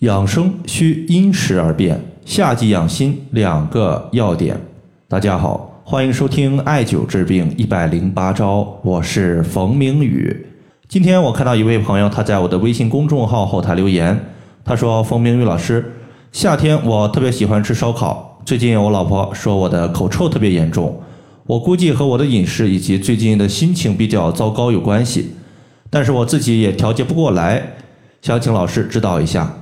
养生需因时而变，夏季养心两个要点。大家好，欢迎收听艾灸治病一百零八招，我是冯明宇。今天我看到一位朋友，他在我的微信公众号后台留言，他说：“冯明宇老师，夏天我特别喜欢吃烧烤，最近我老婆说我的口臭特别严重，我估计和我的饮食以及最近的心情比较糟糕有关系，但是我自己也调节不过来，想请老师指导一下。”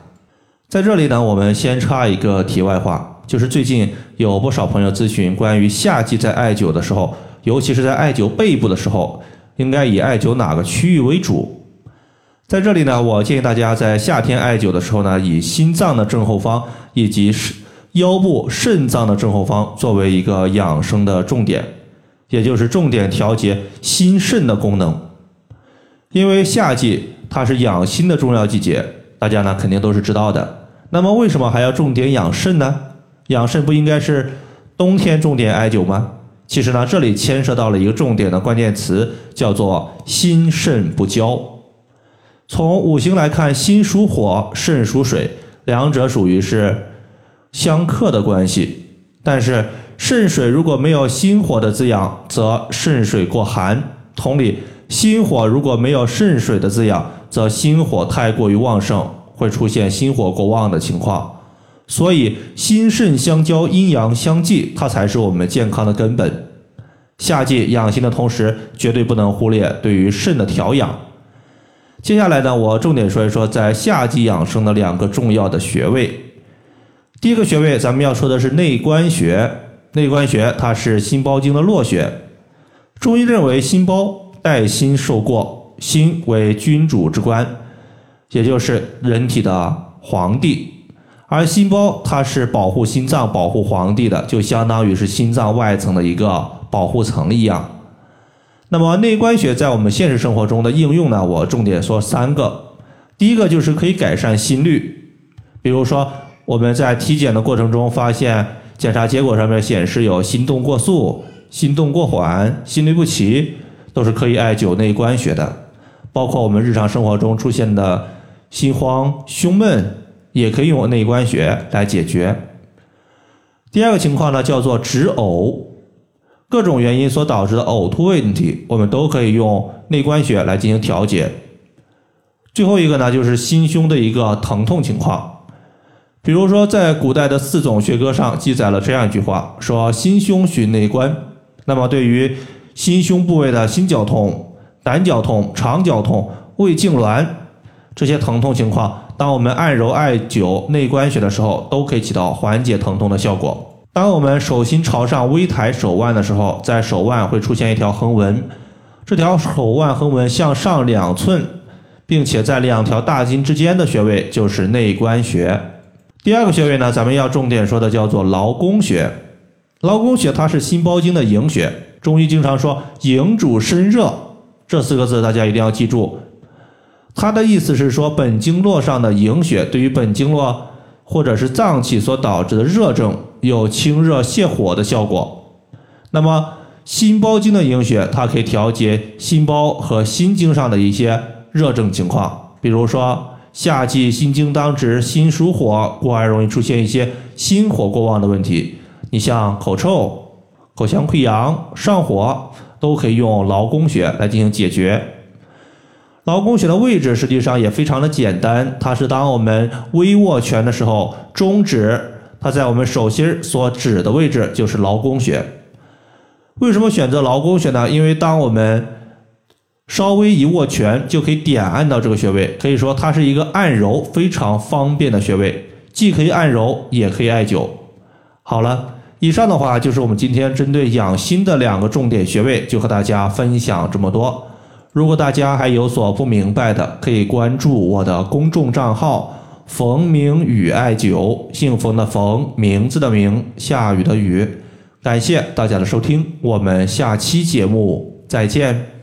在这里呢，我们先插一个题外话，就是最近有不少朋友咨询关于夏季在艾灸的时候，尤其是在艾灸背部的时候，应该以艾灸哪个区域为主？在这里呢，我建议大家在夏天艾灸的时候呢，以心脏的正后方以及腰部肾脏的正后方作为一个养生的重点，也就是重点调节心肾的功能。因为夏季它是养心的重要季节，大家呢肯定都是知道的。那么为什么还要重点养肾呢？养肾不应该是冬天重点艾灸吗？其实呢，这里牵涉到了一个重点的关键词，叫做心肾不交。从五行来看，心属火，肾属水，两者属于是相克的关系。但是肾水如果没有心火的滋养，则肾水过寒；同理，心火如果没有肾水的滋养，则心火太过于旺盛。会出现心火过旺的情况，所以心肾相交、阴阳相济，它才是我们健康的根本。夏季养心的同时，绝对不能忽略对于肾的调养。接下来呢，我重点说一说在夏季养生的两个重要的穴位。第一个穴位，咱们要说的是内关穴。内关穴它是心包经的络穴。中医认为，心包带心受过，心为君主之官。也就是人体的皇帝，而心包它是保护心脏、保护皇帝的，就相当于是心脏外层的一个保护层一样。那么内关穴在我们现实生活中的应用呢？我重点说三个。第一个就是可以改善心率，比如说我们在体检的过程中发现检查结果上面显示有心动过速、心动过缓、心律不齐，都是可以艾灸内关穴的。包括我们日常生活中出现的。心慌、胸闷也可以用内关穴来解决。第二个情况呢，叫做止呕，各种原因所导致的呕吐问题，我们都可以用内关穴来进行调节。最后一个呢，就是心胸的一个疼痛情况，比如说在古代的四种学科上记载了这样一句话，说心胸寻内关。那么对于心胸部位的心绞痛、胆绞痛、肠绞痛、胃痉挛。这些疼痛情况，当我们按揉艾灸内关穴的时候，都可以起到缓解疼痛的效果。当我们手心朝上微抬手腕的时候，在手腕会出现一条横纹，这条手腕横纹向上两寸，并且在两条大筋之间的穴位就是内关穴。第二个穴位呢，咱们要重点说的叫做劳宫穴。劳宫穴它是心包经的营穴，中医经常说营主身热，这四个字大家一定要记住。它的意思是说，本经络上的营血对于本经络或者是脏器所导致的热症有清热泻火的效果。那么心包经的营血，它可以调节心包和心经上的一些热症情况。比如说夏季心经当值，心属火，故而容易出现一些心火过旺的问题。你像口臭、口腔溃疡、上火，都可以用劳宫穴来进行解决。劳宫穴的位置实际上也非常的简单，它是当我们微握拳的时候，中指它在我们手心所指的位置就是劳宫穴。为什么选择劳宫穴呢？因为当我们稍微一握拳，就可以点按到这个穴位，可以说它是一个按揉非常方便的穴位，既可以按揉，也可以艾灸。好了，以上的话就是我们今天针对养心的两个重点穴位，就和大家分享这么多。如果大家还有所不明白的，可以关注我的公众账号“冯明宇艾灸”，姓冯的冯，名字的名，下雨的雨。感谢大家的收听，我们下期节目再见。